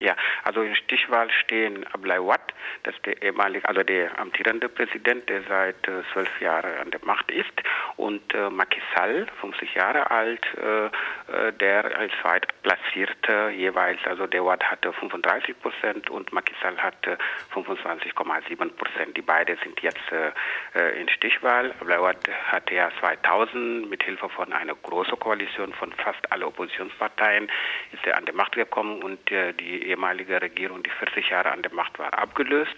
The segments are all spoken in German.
Ja, also in Stichwahl stehen Ablai Watt, das ist der ehemalige, also der amtierende Präsident, der seit äh, zwölf Jahren an der Macht ist, und äh, Macky Sall, 50 Jahre alt, äh, äh, der als zweitplatzierte jeweils, also der Watt hatte 35 Prozent und Macky Sall hatte 25,7 Prozent. Die beiden sind jetzt äh, in Stichwahl. Ablai Watt hatte ja 2000 mit Hilfe von einer großen Koalition von fast allen Oppositionsparteien ist er an der Macht gekommen und die ehemalige Regierung, die 40 Jahre an der Macht war, abgelöst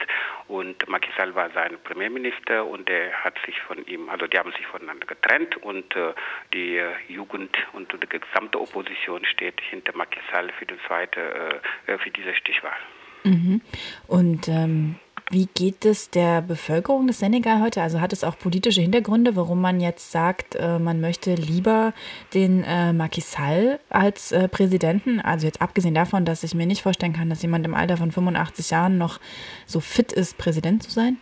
und Macky Sall war sein Premierminister und er hat sich von ihm, also die haben sich voneinander getrennt und äh, die äh, Jugend und die gesamte Opposition steht hinter Macky Sall für, die zweite, äh, für diese Stichwahl. Mhm. Und ähm wie geht es der Bevölkerung des Senegal heute? Also hat es auch politische Hintergründe, warum man jetzt sagt, äh, man möchte lieber den äh, Macky Sall als äh, Präsidenten? Also jetzt abgesehen davon, dass ich mir nicht vorstellen kann, dass jemand im Alter von 85 Jahren noch so fit ist, Präsident zu sein?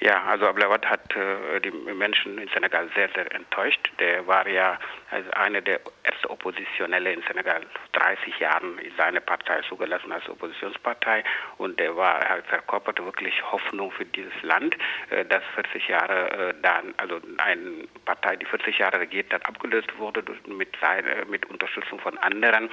Ja, also Abdelawad hat äh, die Menschen in Senegal sehr, sehr enttäuscht. Der war ja als einer der Oppositionelle in Senegal. 30 Jahren seine Partei zugelassen als Oppositionspartei und der war, er verkörperte wirklich Hoffnung für dieses Land, äh, dass 40 Jahre äh, dann, also eine Partei, die 40 Jahre regiert hat, abgelöst wurde mit, seine, mit Unterstützung von anderen.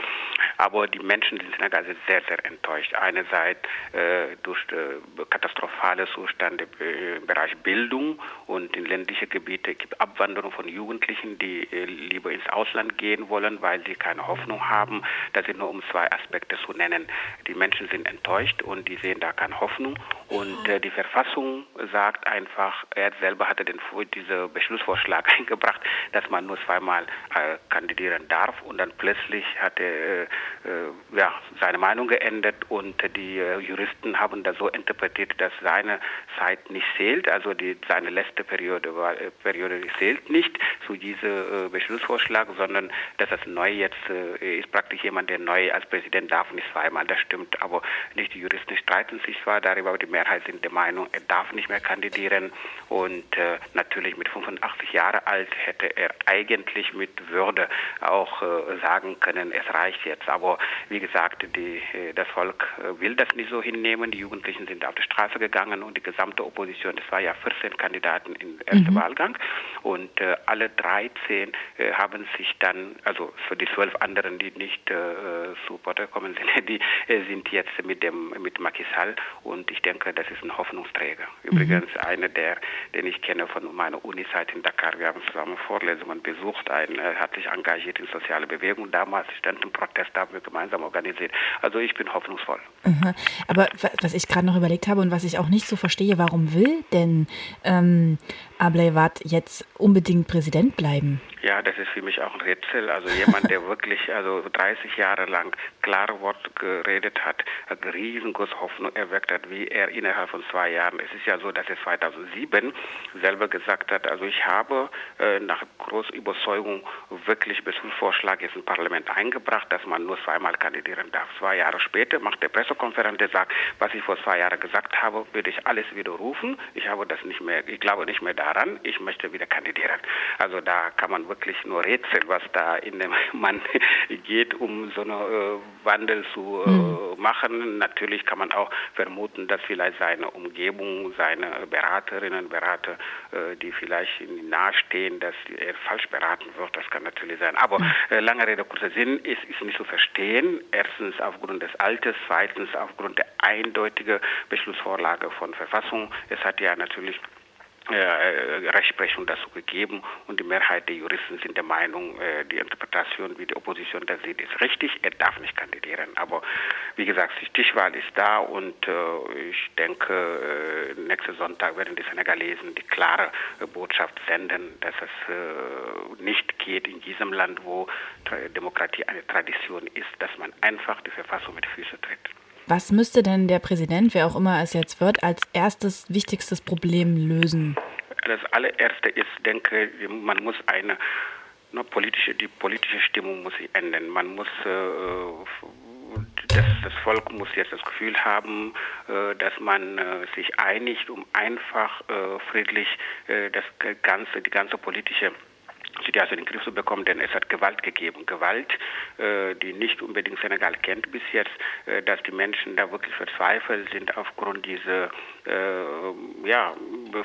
Aber die Menschen in Senegal sind sehr, sehr enttäuscht. Einerseits äh, durch äh, katastrophale Zustände äh, im Bereich Bildung und in ländliche Gebiete gibt Abwanderung von Jugendlichen, die lieber ins Ausland gehen wollen, weil sie keine Hoffnung haben. Das sind nur um zwei Aspekte zu nennen. Die Menschen sind enttäuscht und die sehen da keine Hoffnung. Und äh, die Verfassung sagt einfach, er selber hatte den, diesen Beschlussvorschlag eingebracht, dass man nur zweimal äh, kandidieren darf. Und dann plötzlich hat er äh, äh, ja, seine Meinung geändert und die äh, Juristen haben das so interpretiert, dass seine Zeit nicht zählt, also die, seine letzte Periode, war, äh, Periode zählt nicht zu diesem Beschlussvorschlag, sondern dass das neu jetzt ist praktisch jemand, der neu als Präsident darf nicht zweimal, das stimmt, aber nicht die Juristen streiten sich zwar darüber, aber die Mehrheit sind der Meinung, er darf nicht mehr kandidieren und äh, natürlich mit 85 Jahren alt hätte er eigentlich mit Würde auch äh, sagen können, es reicht jetzt, aber wie gesagt, die, äh, das Volk äh, will das nicht so hinnehmen. Die Jugendlichen sind auf die Straße gegangen und die gesamte Opposition, das war ja 14 Kandidaten im ersten mhm. Wahlgang und äh, alle 13 äh, haben sich dann, also für die zwölf anderen, die nicht äh, zu Potter kommen sind, die äh, sind jetzt mit dem mit Macky Sall und ich denke, das ist ein Hoffnungsträger. Mhm. Übrigens mhm. einer der, den ich kenne von meiner Unizeit in Dakar. Wir haben zusammen Vorlesungen besucht, ein, hat sich engagiert in soziale Bewegung. Damals stand ein Protest, da haben wir gemeinsam organisiert. Also ich bin hoffnungsvoll. Mhm. Aber was ich gerade noch überlegt habe und was ich auch nicht so verstehe, warum will denn ähm, Ablewat jetzt unbedingt Präsident bleiben? Ja, das ist für mich auch ein Rätsel. Also jemand, der wirklich also 30 Jahre lang klare Worte geredet hat, eine riesengroße Hoffnung erweckt hat, wie er innerhalb von zwei Jahren. Es ist ja so, dass er 2007 selber gesagt hat, also ich habe äh, nach großer Überzeugung wirklich Beschlussvorschlag jetzt im Parlament eingebracht, dass man nur zweimal kandidieren darf. Zwei Jahre später macht der Pressekonferenz, der sagt, was ich vor zwei Jahren gesagt habe, würde ich alles widerrufen. Ich habe das nicht mehr, ich glaube nicht mehr daran. Ich möchte wieder kandidieren. Also da kann man wirklich nur rätseln, was da in dem Mann geht, um so einen äh, Wandel zu äh, mhm. machen. Natürlich kann man auch vermuten, dass vielleicht seine Umgebung, seine Beraterinnen, Berater, äh, die vielleicht ihm nahestehen, dass er falsch beraten wird. Das kann natürlich sein. Aber mhm. äh, lange Rede, kurzer Sinn, ist, ist nicht zu verstehen. Erstens aufgrund des Alters, zweitens aufgrund der eindeutigen Beschlussvorlage von Verfassung. Es hat ja natürlich Rechtsprechung dazu gegeben und die Mehrheit der Juristen sind der Meinung, äh, die Interpretation, wie die Opposition das sieht, ist richtig. Er darf nicht kandidieren. Aber wie gesagt, die Stichwahl ist da und äh, ich denke, äh, nächsten Sonntag werden die Senegalesen die klare äh, Botschaft senden, dass es äh, nicht geht in diesem Land, wo Demokratie eine Tradition ist, dass man einfach die Verfassung mit Füßen tritt. Was müsste denn der Präsident, wer auch immer es jetzt wird, als erstes wichtigstes Problem lösen? Das allererste ist, denke man muss eine, eine politische, die politische Stimmung muss sich ändern. Man muss äh, das, das, Volk muss jetzt das Gefühl haben, äh, dass man äh, sich einigt, um einfach friedlich das ganze, die ganze politische Situation in den Griff zu bekommen, denn es hat Gewalt gegeben. Gewalt, äh, die nicht unbedingt Senegal kennt bis jetzt, äh, dass die Menschen da wirklich verzweifelt sind aufgrund dieser äh, ja,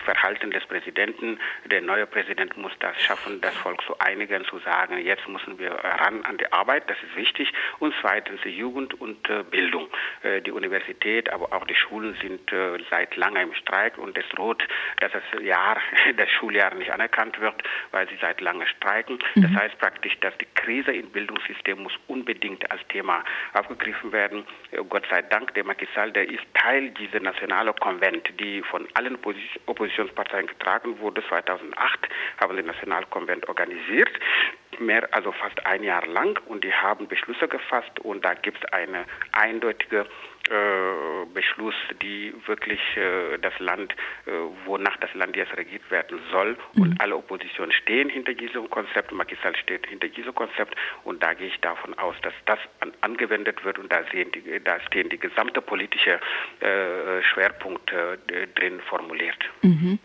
Verhalten des Präsidenten. Der neue Präsident muss das schaffen, das Volk zu einigen, zu sagen, jetzt müssen wir ran an die Arbeit, das ist wichtig. Und zweitens die Jugend und äh, Bildung. Äh, die Universität, aber auch die Schulen sind äh, seit langem im Streik und es droht, dass das Jahr, das Schuljahr nicht anerkannt wird, weil sie seit langem streiken. Mhm. Das heißt praktisch, dass die Krise im Bildungssystem muss unbedingt als Thema aufgegriffen werden. Äh, Gott sei Dank, der Macky Sall, der ist Teil dieser nationalen Konvent, die von allen Oppositionsparteien getragen wurde. 2008 haben sie Nationalkonvent organisiert mehr, also fast ein Jahr lang und die haben Beschlüsse gefasst und da gibt es eine eindeutige Beschluss, die wirklich äh, das Land, äh, wonach das Land jetzt regiert werden soll. Mhm. Und alle Opposition stehen hinter diesem Konzept, Macky Sall steht hinter diesem Konzept und da gehe ich davon aus, dass das an, angewendet wird und da, sehen die, da stehen die gesamte politische äh, Schwerpunkte drin formuliert. Mhm.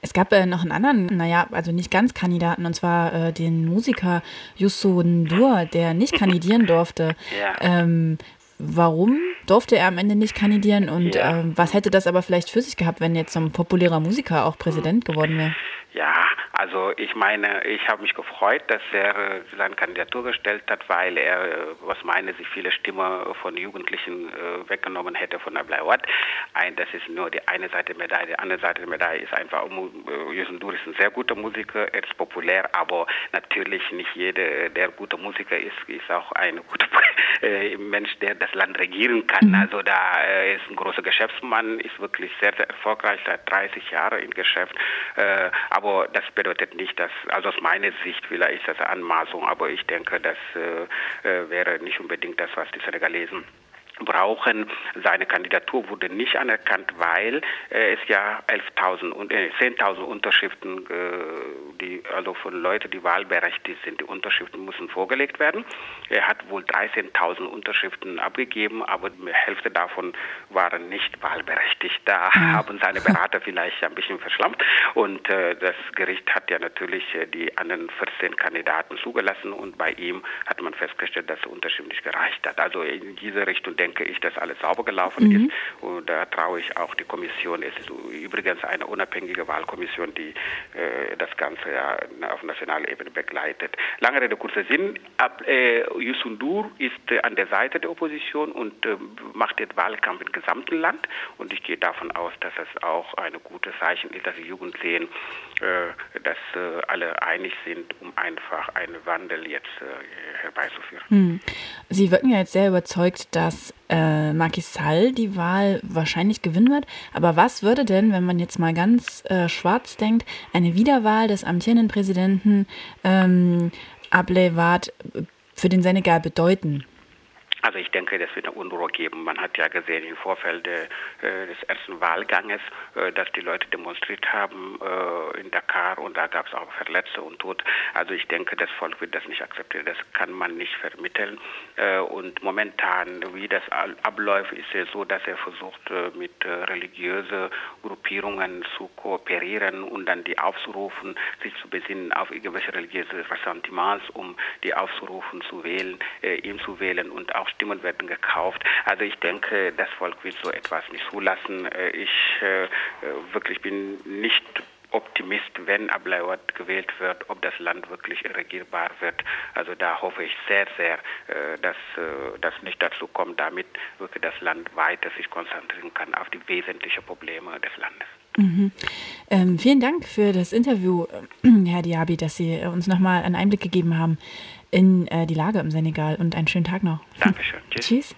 Es gab äh, noch einen anderen, naja, also nicht ganz Kandidaten, und zwar den Musiker Youssou N'Dour, der nicht kandidieren durfte. Ja. Ähm, warum durfte er am Ende nicht kandidieren und ja. äh, was hätte das aber vielleicht für sich gehabt, wenn jetzt so ein populärer Musiker auch Präsident geworden wäre? Ja, also ich meine, ich habe mich gefreut, dass er äh, seine Kandidatur gestellt hat, weil er, äh, was meine ich, viele Stimmen von Jugendlichen äh, weggenommen hätte von der Bleiwat. Das ist nur die eine Seite der Medaille. Die andere Seite der Medaille ist einfach, Jusen Dur ist ein sehr guter Musiker, er ist populär, aber natürlich nicht jeder, der guter Musiker ist, ist auch ein guter Mensch, der das Land regieren kann. Mhm. Also da ist ein großer Geschäftsmann, ist wirklich sehr, sehr erfolgreich, seit 30 Jahren im Geschäft. Aber das bedeutet nicht, dass, also aus meiner Sicht vielleicht ist das eine Anmaßung, aber ich denke, das äh, äh wäre nicht unbedingt das, was die Senegalesen brauchen. Seine Kandidatur wurde nicht anerkannt, weil äh, es ja 11.000 und äh, 10.000 Unterschriften, äh, die also von Leuten, die wahlberechtigt sind, die Unterschriften müssen vorgelegt werden. Er hat wohl 13.000 Unterschriften abgegeben, aber die Hälfte davon waren nicht wahlberechtigt. Da mhm. haben seine Berater vielleicht ein bisschen verschlampt und äh, das Gericht hat ja natürlich äh, die anderen 14 Kandidaten zugelassen und bei ihm hat man festgestellt, dass die Unterschrift nicht gereicht hat. Also in diese Richtung denke denke ich, dass alles sauber gelaufen mhm. ist. Und da traue ich auch die Kommission. Es ist übrigens eine unabhängige Wahlkommission, die äh, das Ganze ja auf nationaler Ebene begleitet. Lange Rede, kurzer Sinn. Ab, äh, Yusundur ist äh, an der Seite der Opposition und äh, macht den Wahlkampf im gesamten Land. Und ich gehe davon aus, dass es auch ein gutes Zeichen ist, dass die Jugend sehen, äh, dass äh, alle einig sind, um einfach einen Wandel jetzt äh, herbeizuführen. Hm. Sie wirken ja jetzt sehr überzeugt, dass äh, Macky Sall die Wahl wahrscheinlich gewinnen wird. Aber was würde denn, wenn man jetzt mal ganz äh, schwarz denkt, eine Wiederwahl des amtierenden Präsidenten ähm, Ablewat für den Senegal bedeuten? Also ich denke, das wird eine Unruhe geben. Man hat ja gesehen im Vorfeld äh, des ersten Wahlganges, äh, dass die Leute demonstriert haben äh, in Dakar und da gab es auch Verletzte und Tod. Also ich denke, das Volk wird das nicht akzeptieren. Das kann man nicht vermitteln. Äh, und momentan, wie das abläuft, ist es so, dass er versucht, äh, mit äh, religiösen Gruppierungen zu kooperieren und dann die aufzurufen, sich zu besinnen auf irgendwelche religiöse Ressentiments, um die aufzurufen, zu wählen, ihm zu wählen und auch Stimmen werden gekauft. Also ich denke, das Volk wird so etwas nicht zulassen. Äh, ich äh, wirklich bin nicht Optimist, wenn Ablayot gewählt wird, ob das Land wirklich regierbar wird. Also da hoffe ich sehr, sehr, äh, dass das nicht dazu kommt, damit wirklich das Land weiter sich konzentrieren kann auf die wesentlichen Probleme des Landes. Mhm. Ähm, vielen Dank für das Interview, Herr Diaby, dass Sie uns nochmal einen Einblick gegeben haben in äh, die Lage im Senegal und einen schönen Tag noch. Dankeschön. Tschüss. Tschüss.